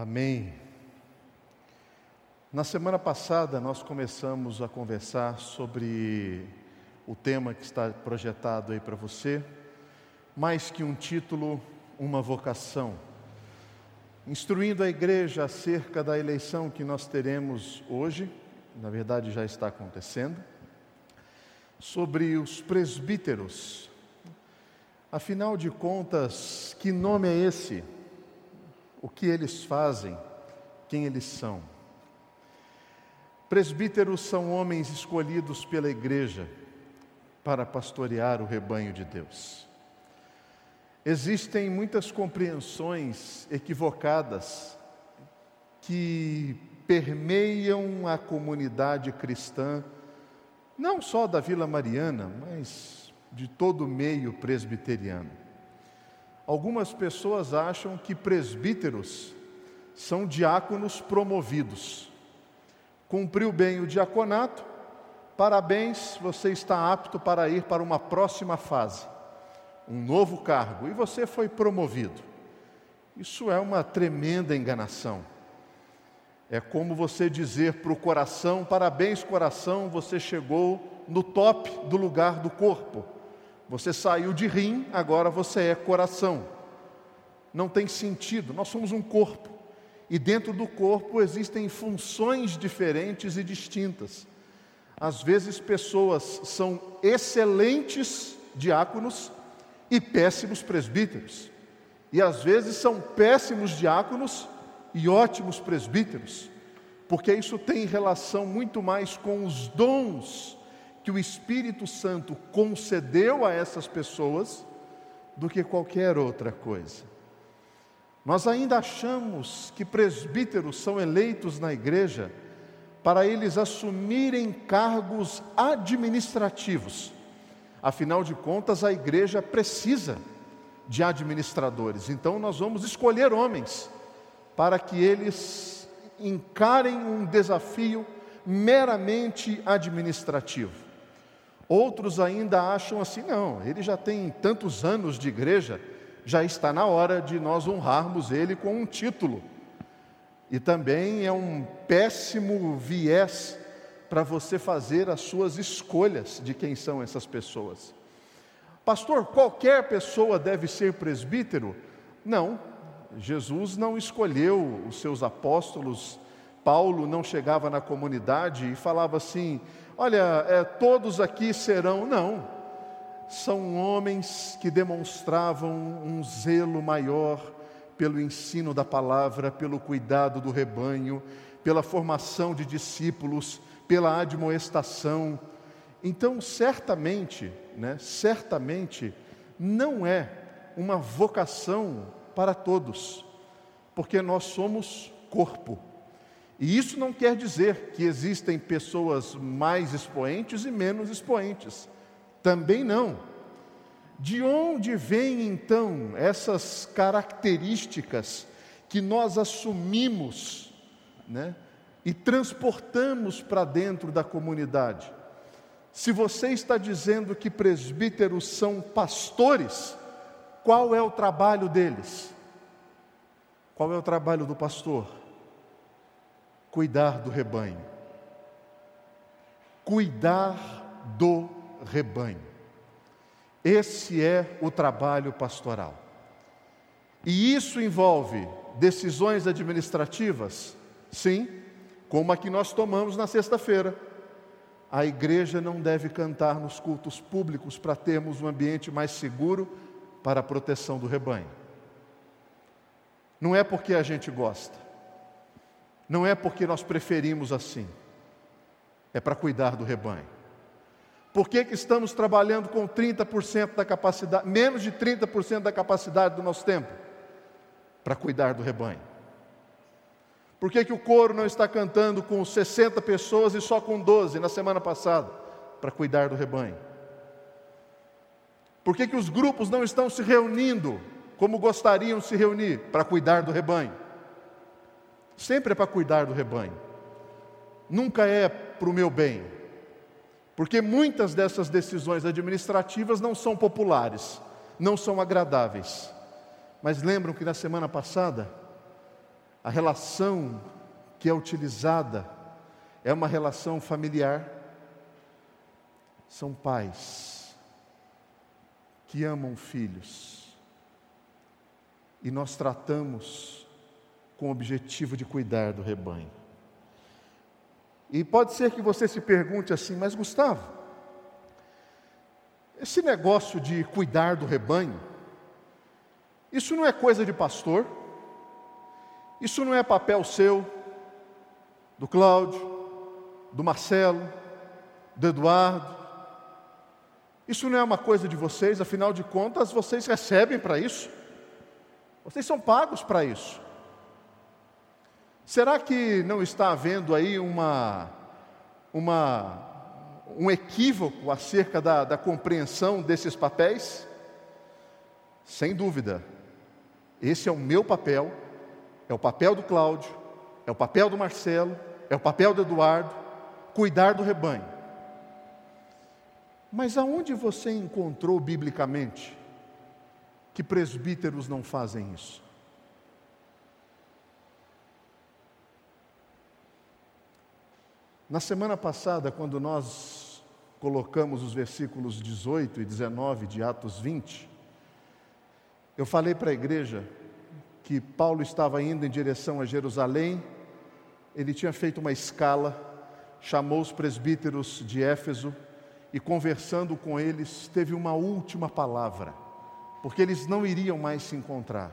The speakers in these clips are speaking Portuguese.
Amém. Na semana passada nós começamos a conversar sobre o tema que está projetado aí para você, mais que um título, uma vocação. Instruindo a igreja acerca da eleição que nós teremos hoje, na verdade já está acontecendo, sobre os presbíteros. Afinal de contas, que nome é esse? O que eles fazem, quem eles são. Presbíteros são homens escolhidos pela igreja para pastorear o rebanho de Deus. Existem muitas compreensões equivocadas que permeiam a comunidade cristã, não só da Vila Mariana, mas de todo o meio presbiteriano. Algumas pessoas acham que presbíteros são diáconos promovidos. Cumpriu bem o diaconato, parabéns, você está apto para ir para uma próxima fase, um novo cargo, e você foi promovido. Isso é uma tremenda enganação. É como você dizer para o coração: parabéns, coração, você chegou no top do lugar do corpo. Você saiu de rim, agora você é coração. Não tem sentido, nós somos um corpo. E dentro do corpo existem funções diferentes e distintas. Às vezes, pessoas são excelentes diáconos e péssimos presbíteros. E às vezes são péssimos diáconos e ótimos presbíteros, porque isso tem relação muito mais com os dons que o Espírito Santo concedeu a essas pessoas do que qualquer outra coisa. Nós ainda achamos que presbíteros são eleitos na igreja para eles assumirem cargos administrativos. Afinal de contas, a igreja precisa de administradores. Então, nós vamos escolher homens para que eles encarem um desafio meramente administrativo. Outros ainda acham assim: não, ele já tem tantos anos de igreja, já está na hora de nós honrarmos ele com um título. E também é um péssimo viés para você fazer as suas escolhas de quem são essas pessoas. Pastor, qualquer pessoa deve ser presbítero? Não, Jesus não escolheu os seus apóstolos, Paulo não chegava na comunidade e falava assim: olha, é, todos aqui serão. Não. São homens que demonstravam um zelo maior pelo ensino da palavra, pelo cuidado do rebanho, pela formação de discípulos, pela admoestação. Então, certamente, né, certamente, não é uma vocação para todos, porque nós somos corpo. E isso não quer dizer que existem pessoas mais expoentes e menos expoentes. Também não. De onde vêm então essas características que nós assumimos né, e transportamos para dentro da comunidade? Se você está dizendo que presbíteros são pastores, qual é o trabalho deles? Qual é o trabalho do pastor? Cuidar do rebanho. Cuidar do rebanho. Esse é o trabalho pastoral. E isso envolve decisões administrativas? Sim, como a que nós tomamos na sexta-feira. A igreja não deve cantar nos cultos públicos para termos um ambiente mais seguro para a proteção do rebanho. Não é porque a gente gosta, não é porque nós preferimos assim, é para cuidar do rebanho. Por que, que estamos trabalhando com 30% da capacidade, menos de 30% da capacidade do nosso tempo? Para cuidar do rebanho. Por que, que o coro não está cantando com 60 pessoas e só com 12 na semana passada? Para cuidar do rebanho. Por que, que os grupos não estão se reunindo como gostariam de se reunir? Para cuidar do rebanho sempre é para cuidar do rebanho, nunca é para o meu bem, porque muitas dessas decisões administrativas não são populares, não são agradáveis. Mas lembram que na semana passada a relação que é utilizada é uma relação familiar. São pais que amam filhos e nós tratamos com o objetivo de cuidar do rebanho. E pode ser que você se pergunte assim, mas Gustavo, esse negócio de cuidar do rebanho, isso não é coisa de pastor? Isso não é papel seu, do Cláudio, do Marcelo, do Eduardo? Isso não é uma coisa de vocês, afinal de contas, vocês recebem para isso? Vocês são pagos para isso. Será que não está havendo aí uma, uma, um equívoco acerca da, da compreensão desses papéis? Sem dúvida, esse é o meu papel, é o papel do Cláudio, é o papel do Marcelo, é o papel do Eduardo, cuidar do rebanho. Mas aonde você encontrou biblicamente que presbíteros não fazem isso? Na semana passada, quando nós colocamos os versículos 18 e 19 de Atos 20, eu falei para a igreja que Paulo estava indo em direção a Jerusalém, ele tinha feito uma escala, chamou os presbíteros de Éfeso e, conversando com eles, teve uma última palavra, porque eles não iriam mais se encontrar.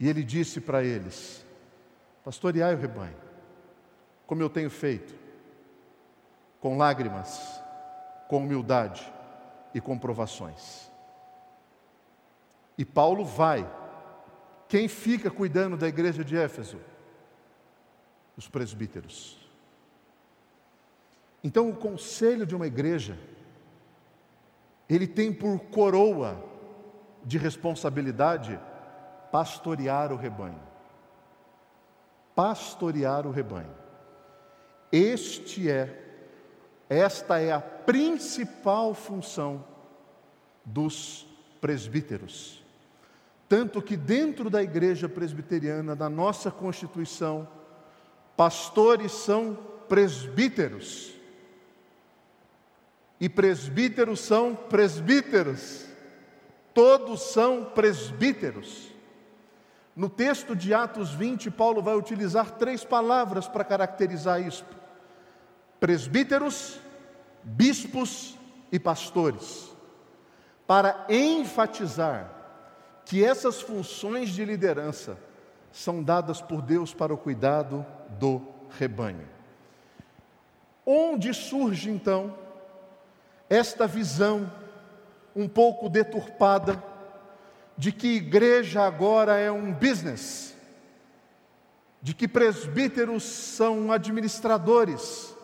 E ele disse para eles: Pastoreai o rebanho como eu tenho feito, com lágrimas, com humildade e com provações. E Paulo vai. Quem fica cuidando da igreja de Éfeso? Os presbíteros. Então, o conselho de uma igreja, ele tem por coroa de responsabilidade pastorear o rebanho. Pastorear o rebanho. Este é, esta é a principal função dos presbíteros. Tanto que dentro da igreja presbiteriana, da nossa Constituição, pastores são presbíteros. E presbíteros são presbíteros. Todos são presbíteros. No texto de Atos 20, Paulo vai utilizar três palavras para caracterizar isso: presbíteros, bispos e pastores, para enfatizar que essas funções de liderança são dadas por Deus para o cuidado do rebanho. Onde surge então esta visão um pouco deturpada de que igreja agora é um business, de que presbíteros são administradores,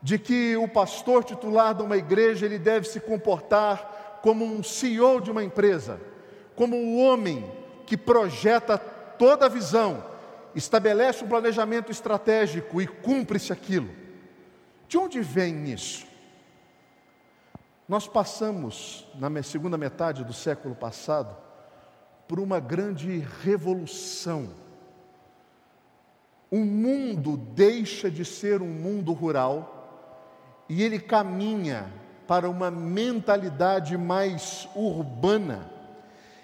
de que o pastor titular de uma igreja ele deve se comportar como um CEO de uma empresa, como um homem que projeta toda a visão, estabelece um planejamento estratégico e cumpre-se aquilo. De onde vem isso? Nós passamos, na segunda metade do século passado, por uma grande revolução. O mundo deixa de ser um mundo rural e ele caminha para uma mentalidade mais urbana.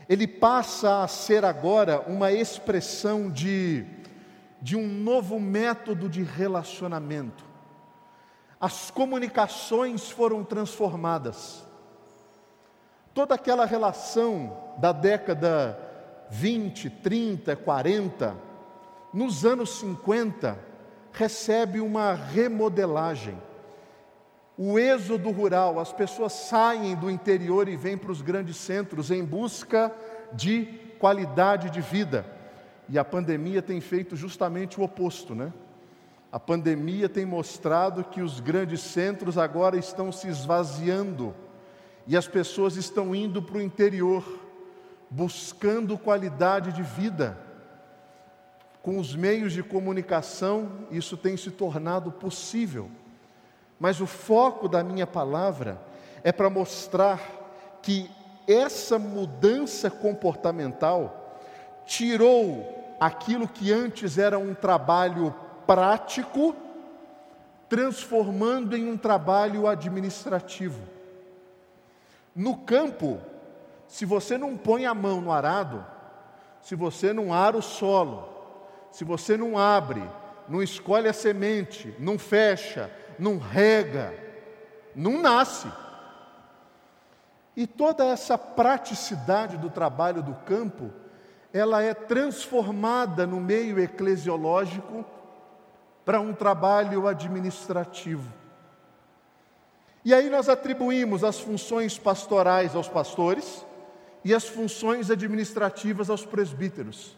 Ele passa a ser agora uma expressão de, de um novo método de relacionamento as comunicações foram transformadas. Toda aquela relação da década 20, 30, 40, nos anos 50, recebe uma remodelagem. O êxodo rural, as pessoas saem do interior e vêm para os grandes centros em busca de qualidade de vida. E a pandemia tem feito justamente o oposto, né? A pandemia tem mostrado que os grandes centros agora estão se esvaziando e as pessoas estão indo para o interior, buscando qualidade de vida. Com os meios de comunicação, isso tem se tornado possível. Mas o foco da minha palavra é para mostrar que essa mudança comportamental tirou aquilo que antes era um trabalho prático, transformando em um trabalho administrativo. No campo, se você não põe a mão no arado, se você não ara o solo, se você não abre, não escolhe a semente, não fecha, não rega, não nasce. E toda essa praticidade do trabalho do campo, ela é transformada no meio eclesiológico para um trabalho administrativo. E aí nós atribuímos as funções pastorais aos pastores e as funções administrativas aos presbíteros.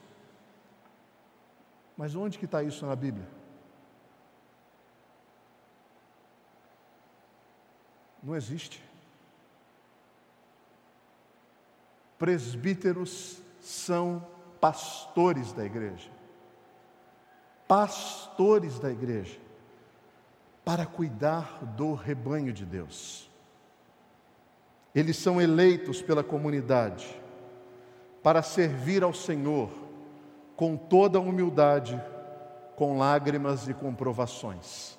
Mas onde que está isso na Bíblia? Não existe. Presbíteros são pastores da igreja. Pastores da igreja. Para cuidar do rebanho de Deus. Eles são eleitos pela comunidade para servir ao Senhor com toda humildade, com lágrimas e com provações.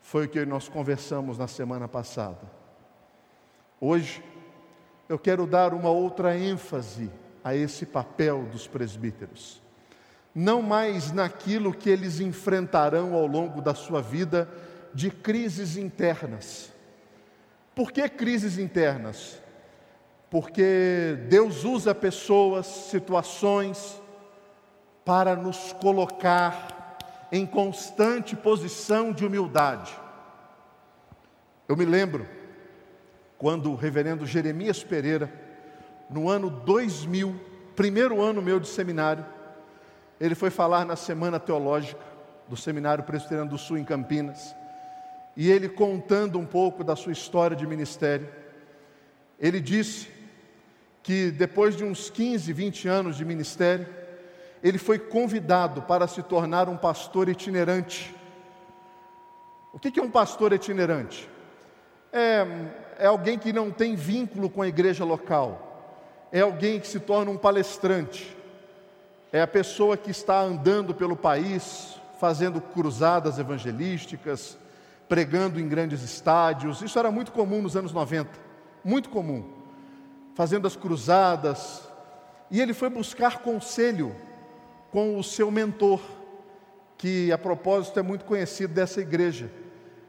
Foi o que nós conversamos na semana passada. Hoje, eu quero dar uma outra ênfase a esse papel dos presbíteros. Não mais naquilo que eles enfrentarão ao longo da sua vida de crises internas. Por que crises internas? Porque Deus usa pessoas, situações, para nos colocar em constante posição de humildade. Eu me lembro quando o reverendo Jeremias Pereira, no ano 2000, primeiro ano meu de seminário, ele foi falar na Semana Teológica do Seminário Presbiteriano do Sul em Campinas, e ele contando um pouco da sua história de ministério, ele disse que depois de uns 15, 20 anos de ministério, ele foi convidado para se tornar um pastor itinerante. O que é um pastor itinerante? É, é alguém que não tem vínculo com a igreja local, é alguém que se torna um palestrante, é a pessoa que está andando pelo país, fazendo cruzadas evangelísticas, pregando em grandes estádios. Isso era muito comum nos anos 90, muito comum. Fazendo as cruzadas. E ele foi buscar conselho com o seu mentor, que a propósito é muito conhecido dessa igreja,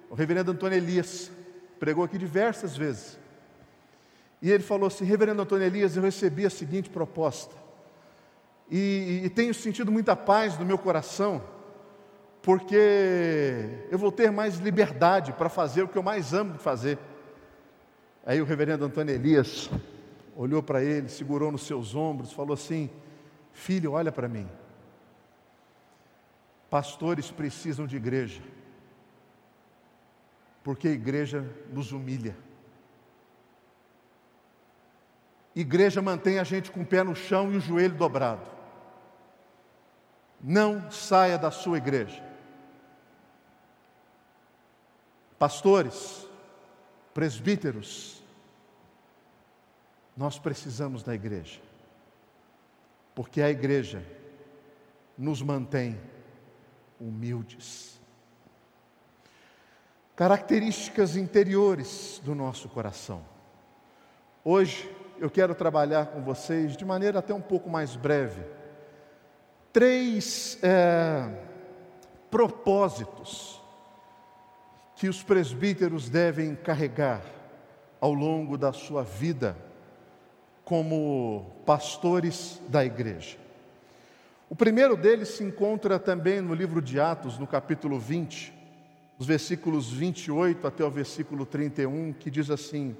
o reverendo Antônio Elias, pregou aqui diversas vezes. E ele falou assim: Reverendo Antônio Elias, eu recebi a seguinte proposta, e, e tenho sentido muita paz no meu coração, porque eu vou ter mais liberdade para fazer o que eu mais amo fazer. Aí o reverendo Antônio Elias olhou para ele, segurou nos seus ombros, falou assim: Filho, olha para mim. Pastores precisam de igreja, porque a igreja nos humilha. Igreja mantém a gente com o pé no chão e o joelho dobrado. Não saia da sua igreja. Pastores, presbíteros, nós precisamos da igreja, porque a igreja nos mantém humildes. Características interiores do nosso coração. Hoje eu quero trabalhar com vocês de maneira até um pouco mais breve. Três é, propósitos que os presbíteros devem carregar ao longo da sua vida como pastores da igreja. O primeiro deles se encontra também no livro de Atos, no capítulo 20, dos versículos 28 até o versículo 31, que diz assim: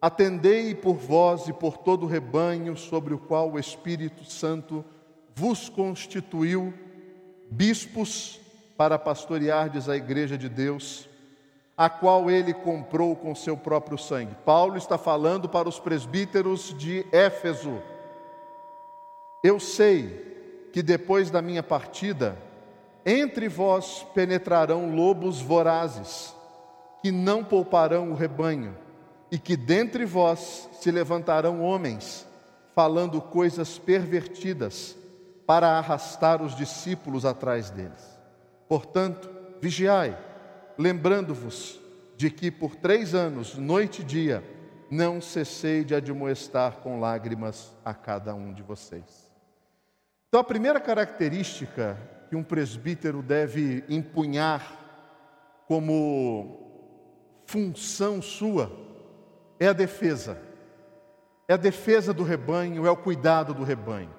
Atendei por vós e por todo o rebanho sobre o qual o Espírito Santo vos constituiu bispos para pastoreardes a igreja de Deus, a qual ele comprou com seu próprio sangue. Paulo está falando para os presbíteros de Éfeso. Eu sei que depois da minha partida, entre vós penetrarão lobos vorazes, que não pouparão o rebanho, e que dentre vós se levantarão homens, falando coisas pervertidas, para arrastar os discípulos atrás deles. Portanto, vigiai, lembrando-vos de que por três anos, noite e dia, não cessei de admoestar com lágrimas a cada um de vocês. Então, a primeira característica que um presbítero deve empunhar como função sua é a defesa. É a defesa do rebanho, é o cuidado do rebanho.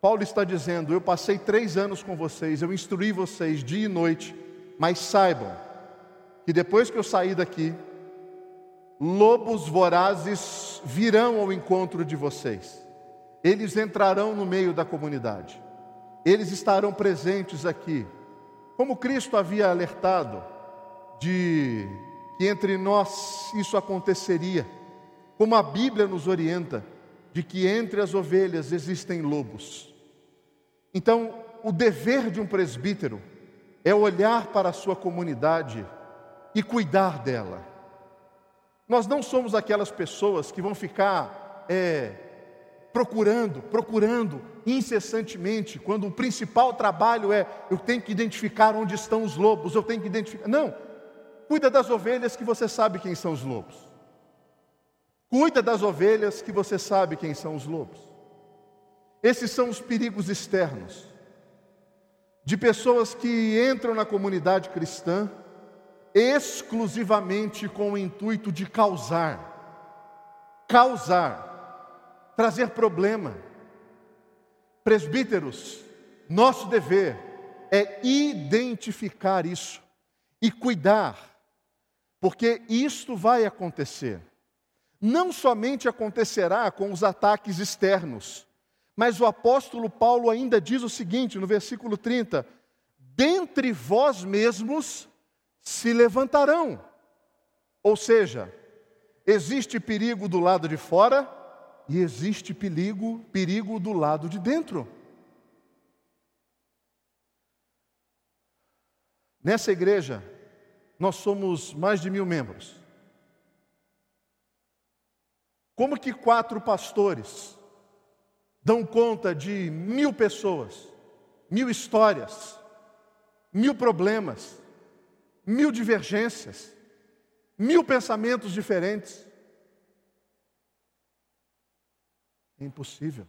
Paulo está dizendo: Eu passei três anos com vocês, eu instruí vocês dia e noite, mas saibam que depois que eu sair daqui, lobos vorazes virão ao encontro de vocês. Eles entrarão no meio da comunidade. Eles estarão presentes aqui. Como Cristo havia alertado de que entre nós isso aconteceria, como a Bíblia nos orienta de que entre as ovelhas existem lobos. Então, o dever de um presbítero é olhar para a sua comunidade e cuidar dela. Nós não somos aquelas pessoas que vão ficar é, procurando, procurando incessantemente, quando o principal trabalho é eu tenho que identificar onde estão os lobos, eu tenho que identificar. Não, cuida das ovelhas que você sabe quem são os lobos. Cuida das ovelhas que você sabe quem são os lobos. Esses são os perigos externos de pessoas que entram na comunidade cristã exclusivamente com o intuito de causar, causar, trazer problema. Presbíteros, nosso dever é identificar isso e cuidar, porque isto vai acontecer. Não somente acontecerá com os ataques externos, mas o apóstolo Paulo ainda diz o seguinte no versículo 30: dentre vós mesmos se levantarão. Ou seja, existe perigo do lado de fora e existe perigo, perigo do lado de dentro. Nessa igreja, nós somos mais de mil membros. Como que quatro pastores dão conta de mil pessoas, mil histórias, mil problemas, mil divergências, mil pensamentos diferentes. É impossível.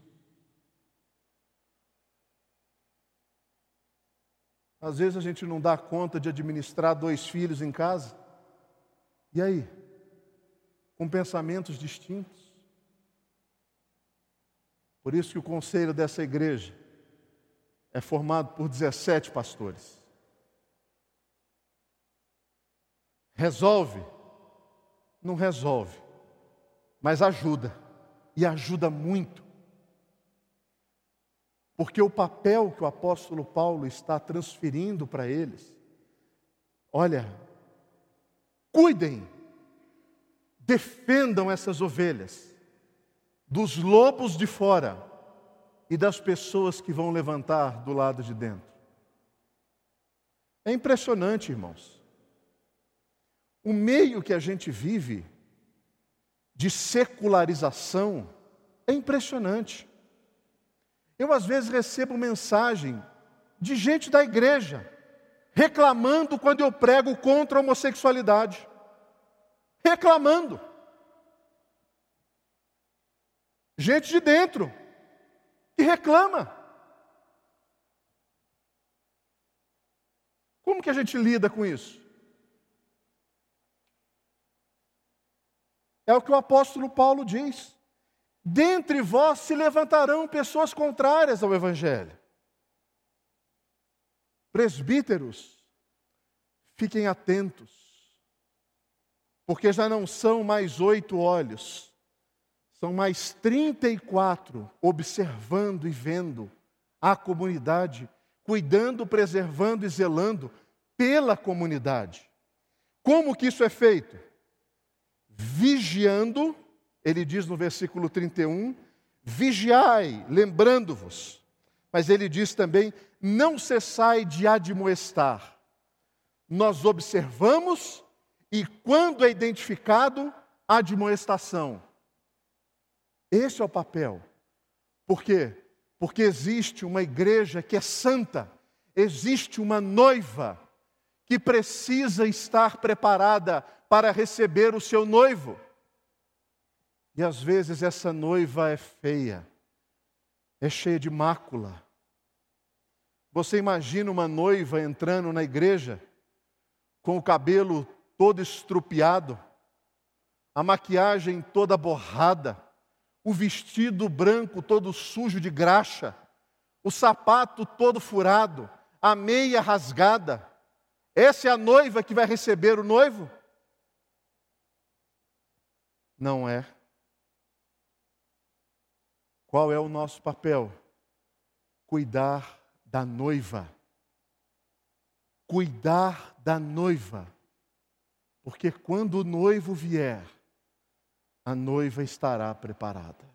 Às vezes a gente não dá conta de administrar dois filhos em casa. E aí? Com pensamentos distintos. Por isso que o conselho dessa igreja é formado por 17 pastores. Resolve? Não resolve, mas ajuda, e ajuda muito. Porque o papel que o apóstolo Paulo está transferindo para eles, olha, cuidem, defendam essas ovelhas dos lobos de fora e das pessoas que vão levantar do lado de dentro. É impressionante, irmãos. O meio que a gente vive de secularização é impressionante. Eu às vezes recebo mensagem de gente da igreja reclamando quando eu prego contra a homossexualidade. Reclamando. Gente de dentro que reclama. Como que a gente lida com isso? É o que o apóstolo Paulo diz. Dentre vós se levantarão pessoas contrárias ao Evangelho. Presbíteros, fiquem atentos, porque já não são mais oito olhos, são mais trinta e quatro observando e vendo a comunidade, cuidando, preservando e zelando pela comunidade. Como que isso é feito? Vigiando, ele diz no versículo 31, vigiai, lembrando-vos. Mas ele diz também, não cessai de admoestar. Nós observamos e quando é identificado, admoestação. Esse é o papel. Por quê? Porque existe uma igreja que é santa, existe uma noiva que precisa estar preparada para receber o seu noivo. E às vezes essa noiva é feia, é cheia de mácula. Você imagina uma noiva entrando na igreja com o cabelo todo estrupiado, a maquiagem toda borrada, o vestido branco todo sujo de graxa, o sapato todo furado, a meia rasgada. Essa é a noiva que vai receber o noivo? Não é. Qual é o nosso papel? Cuidar da noiva. Cuidar da noiva. Porque quando o noivo vier, a noiva estará preparada.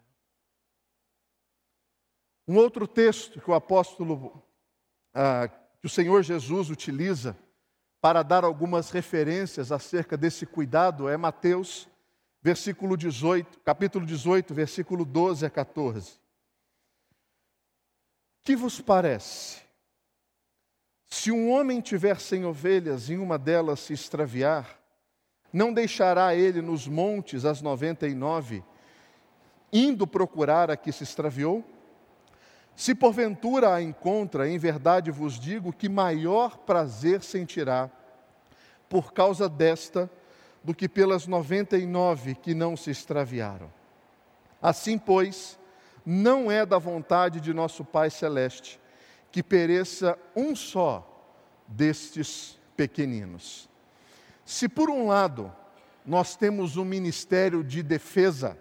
Um outro texto que o apóstolo, ah, que o Senhor Jesus utiliza para dar algumas referências acerca desse cuidado é Mateus, versículo 18, capítulo 18, versículo 12 a 14. Que vos parece? Se um homem tiver cem ovelhas e uma delas se extraviar, não deixará ele nos montes as noventa e nove, indo procurar a que se extraviou? Se porventura a encontra, em verdade vos digo que maior prazer sentirá por causa desta do que pelas noventa e nove que não se extraviaram. Assim, pois, não é da vontade de nosso Pai Celeste que pereça um só destes pequeninos. Se por um lado nós temos um ministério de defesa,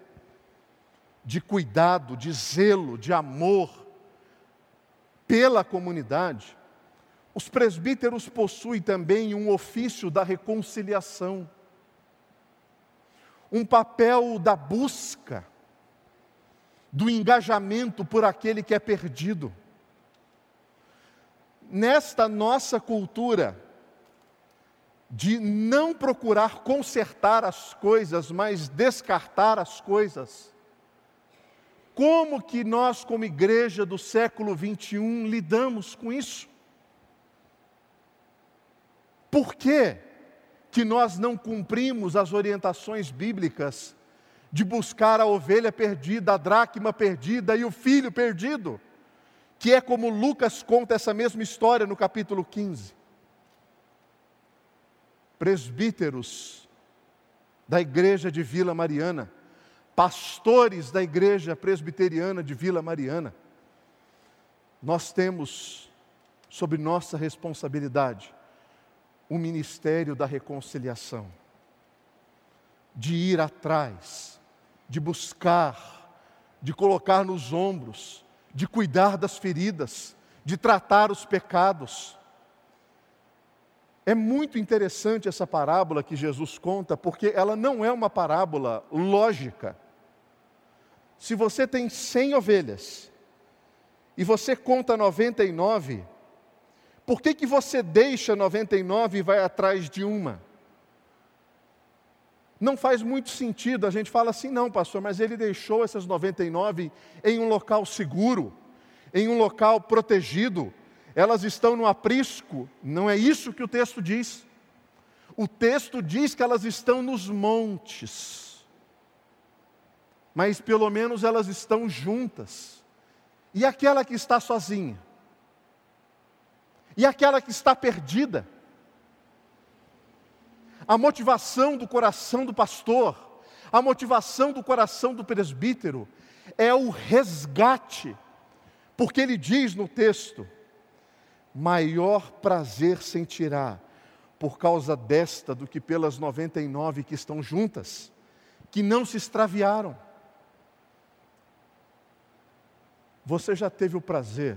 de cuidado, de zelo, de amor, pela comunidade, os presbíteros possuem também um ofício da reconciliação, um papel da busca, do engajamento por aquele que é perdido. Nesta nossa cultura, de não procurar consertar as coisas, mas descartar as coisas, como que nós, como igreja do século 21, lidamos com isso? Por que, que nós não cumprimos as orientações bíblicas de buscar a ovelha perdida, a dracma perdida e o filho perdido? Que é como Lucas conta essa mesma história no capítulo 15. Presbíteros da igreja de Vila Mariana, pastores da igreja presbiteriana de Vila Mariana, nós temos sob nossa responsabilidade o ministério da reconciliação, de ir atrás, de buscar, de colocar nos ombros, de cuidar das feridas, de tratar os pecados. É muito interessante essa parábola que Jesus conta, porque ela não é uma parábola lógica se você tem 100 ovelhas e você conta 99, por que, que você deixa 99 e vai atrás de uma? Não faz muito sentido, a gente fala assim, não, pastor, mas ele deixou essas 99 em um local seguro, em um local protegido, elas estão no aprisco. Não é isso que o texto diz. O texto diz que elas estão nos montes mas pelo menos elas estão juntas. E aquela que está sozinha? E aquela que está perdida? A motivação do coração do pastor, a motivação do coração do presbítero é o resgate, porque ele diz no texto: maior prazer sentirá por causa desta do que pelas 99 que estão juntas, que não se extraviaram. Você já teve o prazer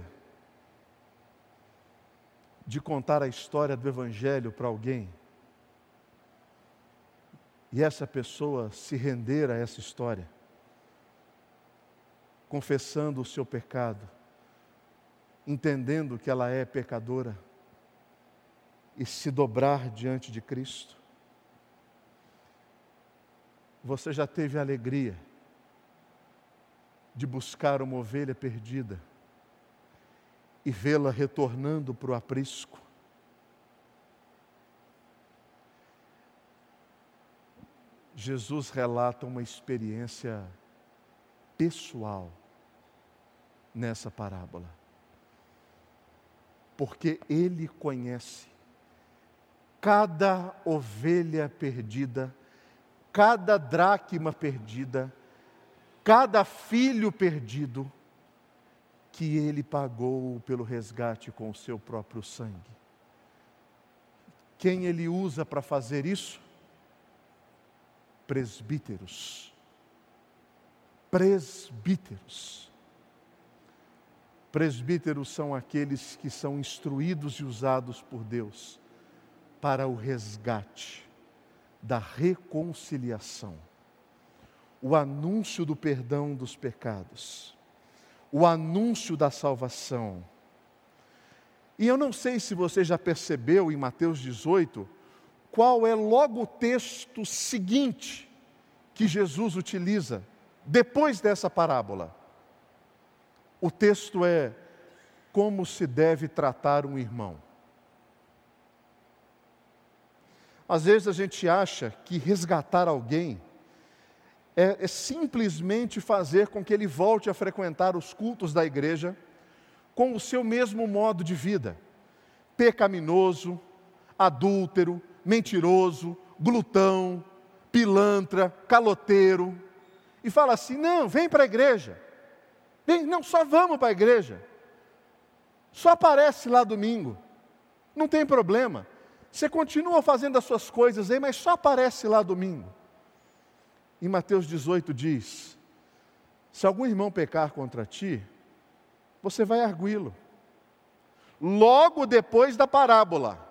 de contar a história do Evangelho para alguém? E essa pessoa se render a essa história, confessando o seu pecado, entendendo que ela é pecadora e se dobrar diante de Cristo? Você já teve a alegria de buscar uma ovelha perdida e vê-la retornando para o aprisco. Jesus relata uma experiência pessoal nessa parábola. Porque ele conhece cada ovelha perdida, cada dracma perdida, cada filho perdido, que ele pagou pelo resgate com o seu próprio sangue. Quem ele usa para fazer isso? Presbíteros. Presbíteros. Presbíteros são aqueles que são instruídos e usados por Deus para o resgate, da reconciliação, o anúncio do perdão dos pecados, o anúncio da salvação. E eu não sei se você já percebeu em Mateus 18 qual é logo o texto seguinte que Jesus utiliza depois dessa parábola. O texto é como se deve tratar um irmão. Às vezes a gente acha que resgatar alguém é, é, simplesmente fazer com que ele volte a frequentar os cultos da igreja com o seu mesmo modo de vida, pecaminoso, adúltero, mentiroso, glutão, pilantra, caloteiro, e fala assim: não, vem para a igreja, vem, não, só vamos para a igreja, só aparece lá domingo, não tem problema. Você continua fazendo as suas coisas aí, mas só aparece lá domingo. Em Mateus 18 diz: Se algum irmão pecar contra ti, você vai arguí-lo. Logo depois da parábola,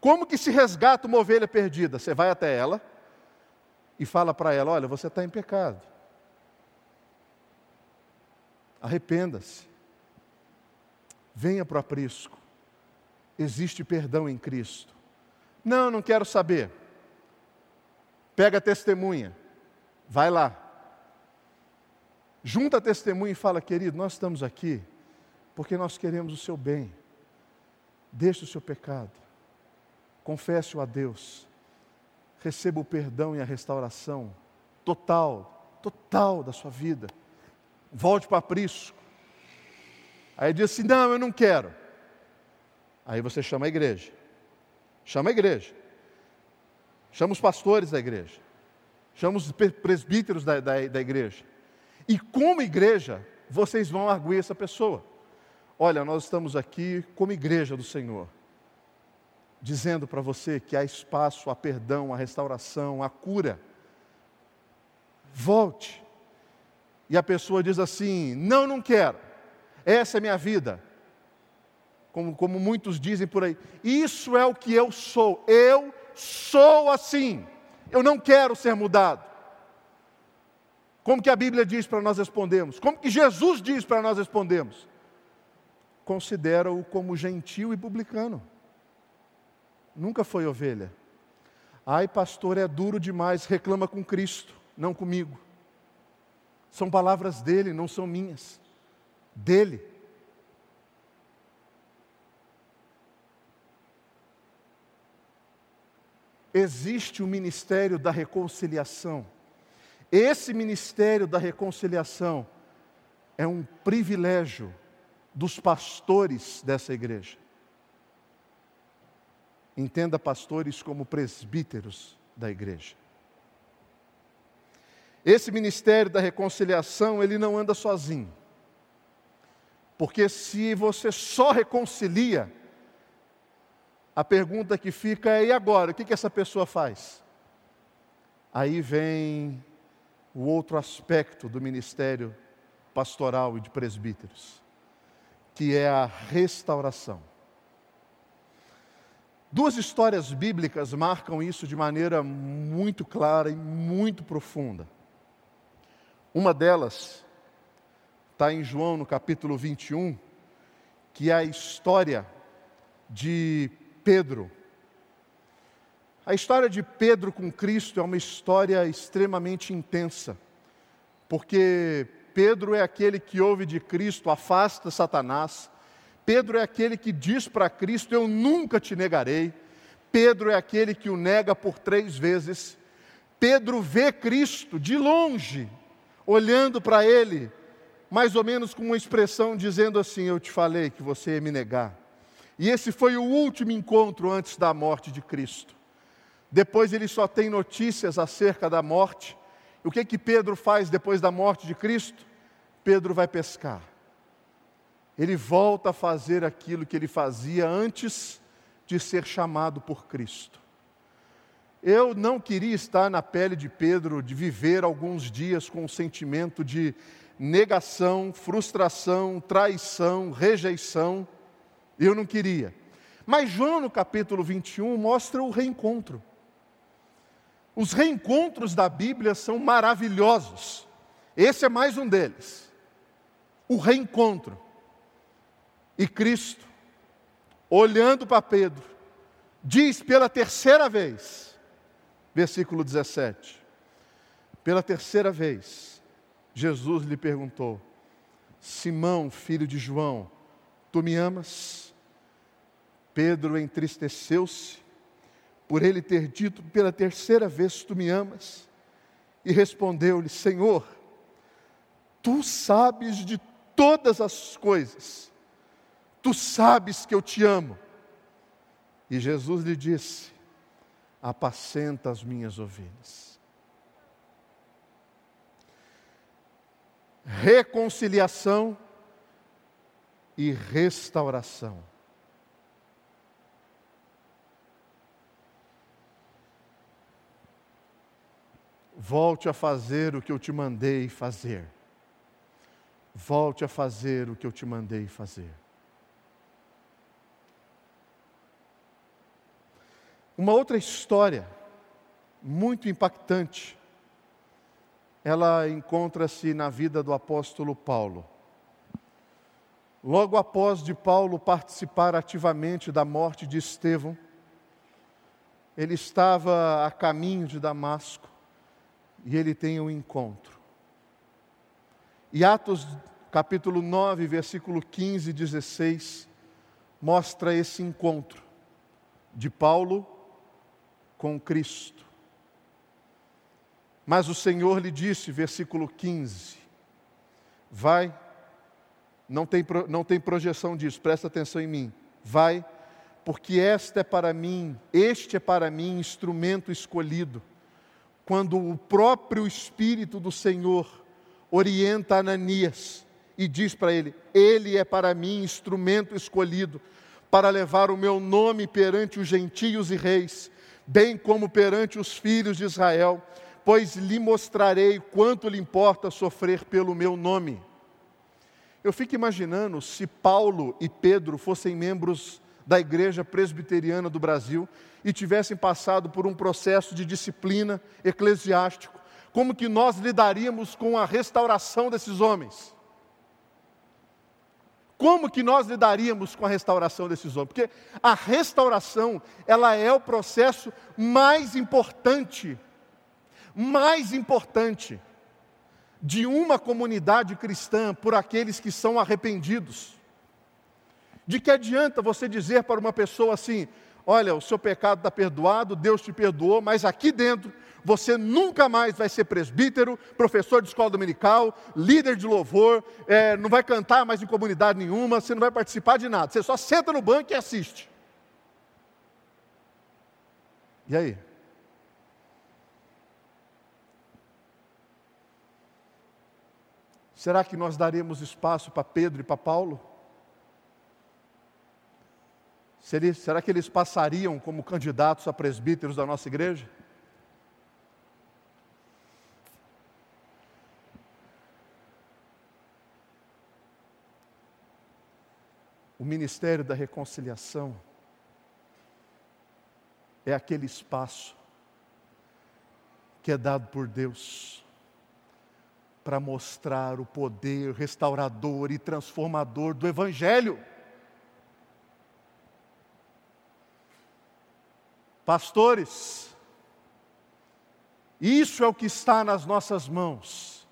como que se resgata uma ovelha perdida? Você vai até ela e fala para ela: Olha, você está em pecado. Arrependa-se. Venha para o aprisco. Existe perdão em Cristo. Não, não quero saber. Pega a testemunha, vai lá. Junta a testemunha e fala, querido, nós estamos aqui porque nós queremos o seu bem. Deixe o seu pecado, confesse-o a Deus, receba o perdão e a restauração total, total da sua vida. Volte para aprisco. Aí diz assim: não, eu não quero. Aí você chama a igreja. Chama a igreja. Chama os pastores da igreja. Chama os presbíteros da, da, da igreja. E como igreja, vocês vão arguir essa pessoa. Olha, nós estamos aqui como igreja do Senhor, dizendo para você que há espaço, há perdão, há restauração, há cura. Volte. E a pessoa diz assim: Não, não quero. Essa é minha vida como, como muitos dizem por aí. Isso é o que eu sou. Eu sou assim. Eu não quero ser mudado. Como que a Bíblia diz para nós respondermos? Como que Jesus diz para nós respondermos? Considera-o como gentil e publicano. Nunca foi ovelha. Ai, pastor, é duro demais, reclama com Cristo, não comigo. São palavras dele, não são minhas. Dele. Existe o ministério da reconciliação. Esse ministério da reconciliação é um privilégio dos pastores dessa igreja. Entenda pastores como presbíteros da igreja. Esse ministério da reconciliação, ele não anda sozinho. Porque se você só reconcilia, a pergunta que fica é: e agora? O que, que essa pessoa faz? Aí vem o outro aspecto do ministério pastoral e de presbíteros, que é a restauração. Duas histórias bíblicas marcam isso de maneira muito clara e muito profunda. Uma delas está em João, no capítulo 21, que é a história de Pedro. A história de Pedro com Cristo é uma história extremamente intensa, porque Pedro é aquele que ouve de Cristo, afasta Satanás. Pedro é aquele que diz para Cristo: Eu nunca te negarei. Pedro é aquele que o nega por três vezes. Pedro vê Cristo de longe, olhando para ele, mais ou menos com uma expressão dizendo assim: Eu te falei que você ia me negar. E esse foi o último encontro antes da morte de Cristo. Depois ele só tem notícias acerca da morte. O que que Pedro faz depois da morte de Cristo? Pedro vai pescar. Ele volta a fazer aquilo que ele fazia antes de ser chamado por Cristo. Eu não queria estar na pele de Pedro, de viver alguns dias com o sentimento de negação, frustração, traição, rejeição. Eu não queria. Mas João, no capítulo 21, mostra o reencontro. Os reencontros da Bíblia são maravilhosos. Esse é mais um deles. O reencontro. E Cristo, olhando para Pedro, diz pela terceira vez, versículo 17: pela terceira vez, Jesus lhe perguntou: Simão, filho de João, tu me amas? Pedro entristeceu-se por ele ter dito pela terceira vez: Tu me amas? E respondeu-lhe: Senhor, tu sabes de todas as coisas Tu sabes que eu te amo. E Jesus lhe disse: Apacenta as minhas ovelhas. Reconciliação e restauração. Volte a fazer o que eu te mandei fazer. Volte a fazer o que eu te mandei fazer. Uma outra história muito impactante, ela encontra-se na vida do apóstolo Paulo. Logo após de Paulo participar ativamente da morte de Estevão, ele estava a caminho de Damasco e ele tem um encontro. E Atos capítulo 9, versículo 15 e 16 mostra esse encontro de Paulo com Cristo. Mas o Senhor lhe disse, versículo 15: Vai, não tem, não tem projeção disso, presta atenção em mim. Vai, porque esta é para mim, este é para mim instrumento escolhido. Quando o próprio Espírito do Senhor orienta Ananias e diz para ele: Ele é para mim instrumento escolhido para levar o meu nome perante os gentios e reis bem como perante os filhos de Israel, pois lhe mostrarei quanto lhe importa sofrer pelo meu nome. Eu fico imaginando se Paulo e Pedro fossem membros da Igreja Presbiteriana do Brasil e tivessem passado por um processo de disciplina eclesiástico, como que nós lidaríamos com a restauração desses homens? Como que nós lidaríamos com a restauração desses homens? Porque a restauração, ela é o processo mais importante, mais importante de uma comunidade cristã por aqueles que são arrependidos. De que adianta você dizer para uma pessoa assim: olha, o seu pecado está perdoado, Deus te perdoou, mas aqui dentro você nunca mais vai ser presbítero, professor de escola dominical, líder de louvor, é, não vai cantar mais em comunidade nenhuma, você não vai participar de nada, você só senta no banco e assiste. E aí? Será que nós daremos espaço para Pedro e para Paulo? Será que eles passariam como candidatos a presbíteros da nossa igreja? O ministério da reconciliação é aquele espaço que é dado por Deus para mostrar o poder restaurador e transformador do Evangelho. pastores. Isso é o que está nas nossas mãos.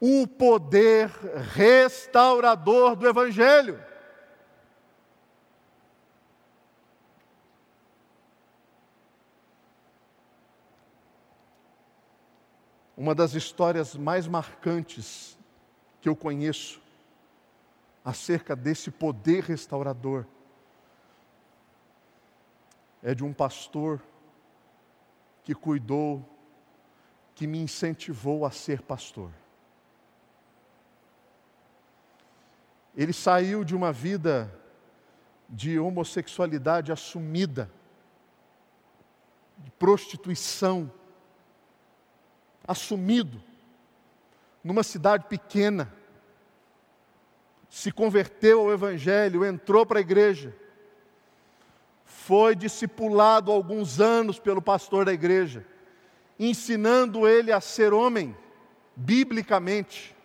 O poder restaurador do Evangelho. Uma das histórias mais marcantes que eu conheço acerca desse poder restaurador é de um pastor que cuidou, que me incentivou a ser pastor. Ele saiu de uma vida de homossexualidade assumida, de prostituição, assumido, numa cidade pequena, se converteu ao Evangelho, entrou para a igreja, foi discipulado alguns anos pelo pastor da igreja, ensinando ele a ser homem, biblicamente,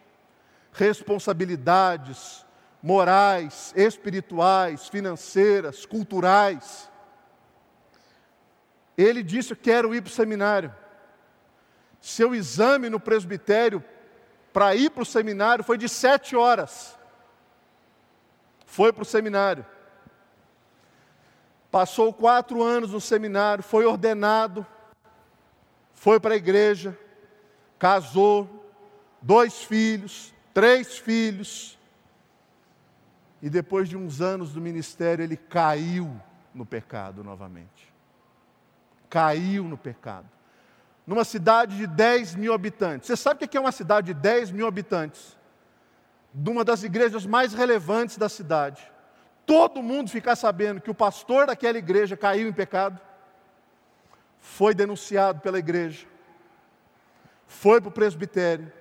responsabilidades morais, espirituais, financeiras, culturais. Ele disse: Quero ir para o seminário. Seu exame no presbitério para ir para o seminário foi de sete horas. Foi para o seminário. Passou quatro anos no seminário, foi ordenado, foi para a igreja, casou, dois filhos, três filhos. E depois de uns anos do ministério, ele caiu no pecado novamente. Caiu no pecado numa cidade de 10 mil habitantes. Você sabe o que é uma cidade de 10 mil habitantes? De uma das igrejas mais relevantes da cidade. Todo mundo ficar sabendo que o pastor daquela igreja caiu em pecado, foi denunciado pela igreja, foi para o presbitério,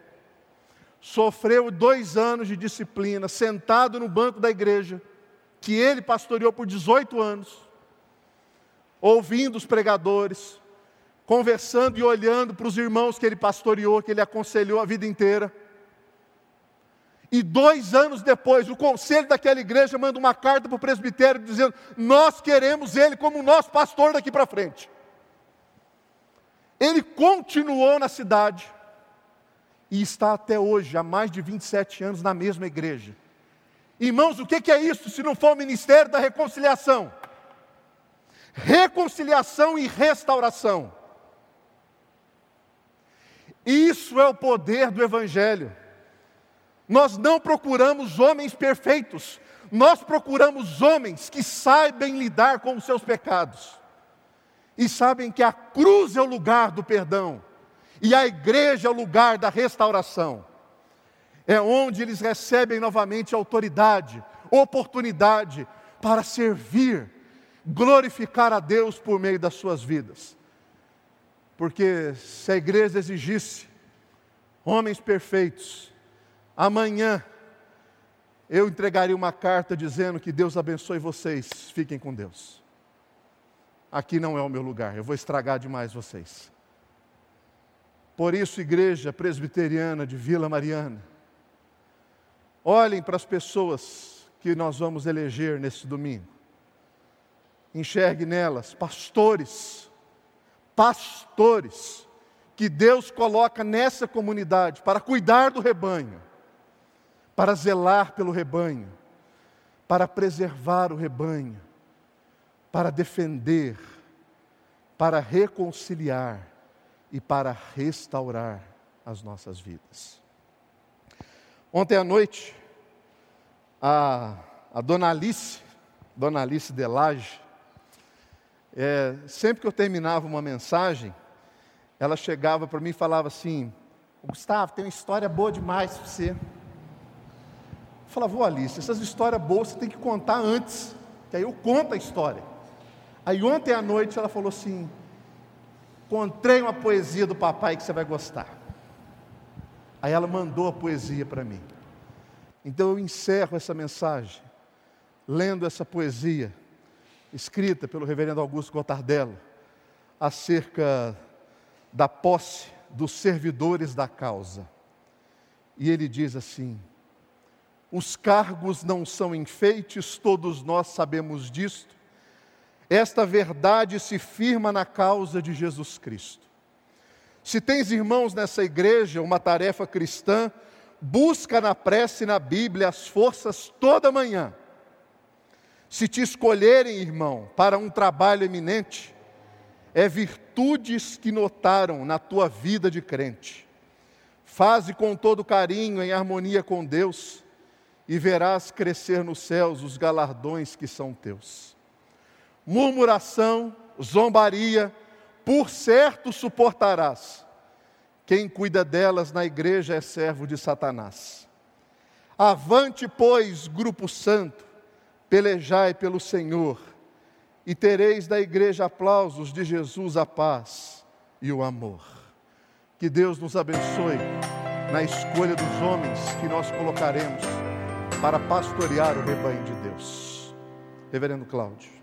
sofreu dois anos de disciplina, sentado no banco da igreja, que ele pastoreou por 18 anos, ouvindo os pregadores, conversando e olhando para os irmãos que ele pastoreou, que ele aconselhou a vida inteira. E dois anos depois, o conselho daquela igreja manda uma carta para o presbitério dizendo: Nós queremos ele como nosso pastor daqui para frente. Ele continuou na cidade e está até hoje, há mais de 27 anos, na mesma igreja. Irmãos, o que é isso se não for o ministério da reconciliação? Reconciliação e restauração. Isso é o poder do Evangelho. Nós não procuramos homens perfeitos, nós procuramos homens que saibam lidar com os seus pecados e sabem que a cruz é o lugar do perdão e a igreja é o lugar da restauração. É onde eles recebem novamente autoridade, oportunidade para servir, glorificar a Deus por meio das suas vidas. Porque se a igreja exigisse homens perfeitos, amanhã eu entregaria uma carta dizendo que Deus abençoe vocês, fiquem com Deus. Aqui não é o meu lugar, eu vou estragar demais vocês. Por isso, igreja presbiteriana de Vila Mariana, olhem para as pessoas que nós vamos eleger nesse domingo. Enxergue nelas pastores, pastores que Deus coloca nessa comunidade para cuidar do rebanho, para zelar pelo rebanho, para preservar o rebanho, para defender, para reconciliar e para restaurar as nossas vidas. Ontem à noite, a, a dona Alice, dona Alice Delage, é, sempre que eu terminava uma mensagem, ela chegava para mim e falava assim: Gustavo, tem uma história boa demais para você. Eu falava, vou Alice, essas histórias boas você tem que contar antes, que aí eu conto a história. Aí ontem à noite ela falou assim: encontrei uma poesia do papai que você vai gostar. Aí ela mandou a poesia para mim. Então eu encerro essa mensagem lendo essa poesia escrita pelo reverendo Augusto Gotardello, acerca da posse dos servidores da causa. E ele diz assim: os cargos não são enfeites, todos nós sabemos disto. Esta verdade se firma na causa de Jesus Cristo. Se tens irmãos nessa igreja, uma tarefa cristã, busca na prece e na Bíblia as forças toda manhã se te escolherem, irmão, para um trabalho eminente, é virtudes que notaram na tua vida de crente. Faze com todo carinho, em harmonia com Deus, e verás crescer nos céus os galardões que são teus. Murmuração, zombaria, por certo suportarás. Quem cuida delas na igreja é servo de Satanás. Avante, pois, grupo santo, pelejai pelo Senhor, e tereis da igreja aplausos de Jesus a paz e o amor. Que Deus nos abençoe na escolha dos homens que nós colocaremos para pastorear o rebanho de Deus. Reverendo Cláudio.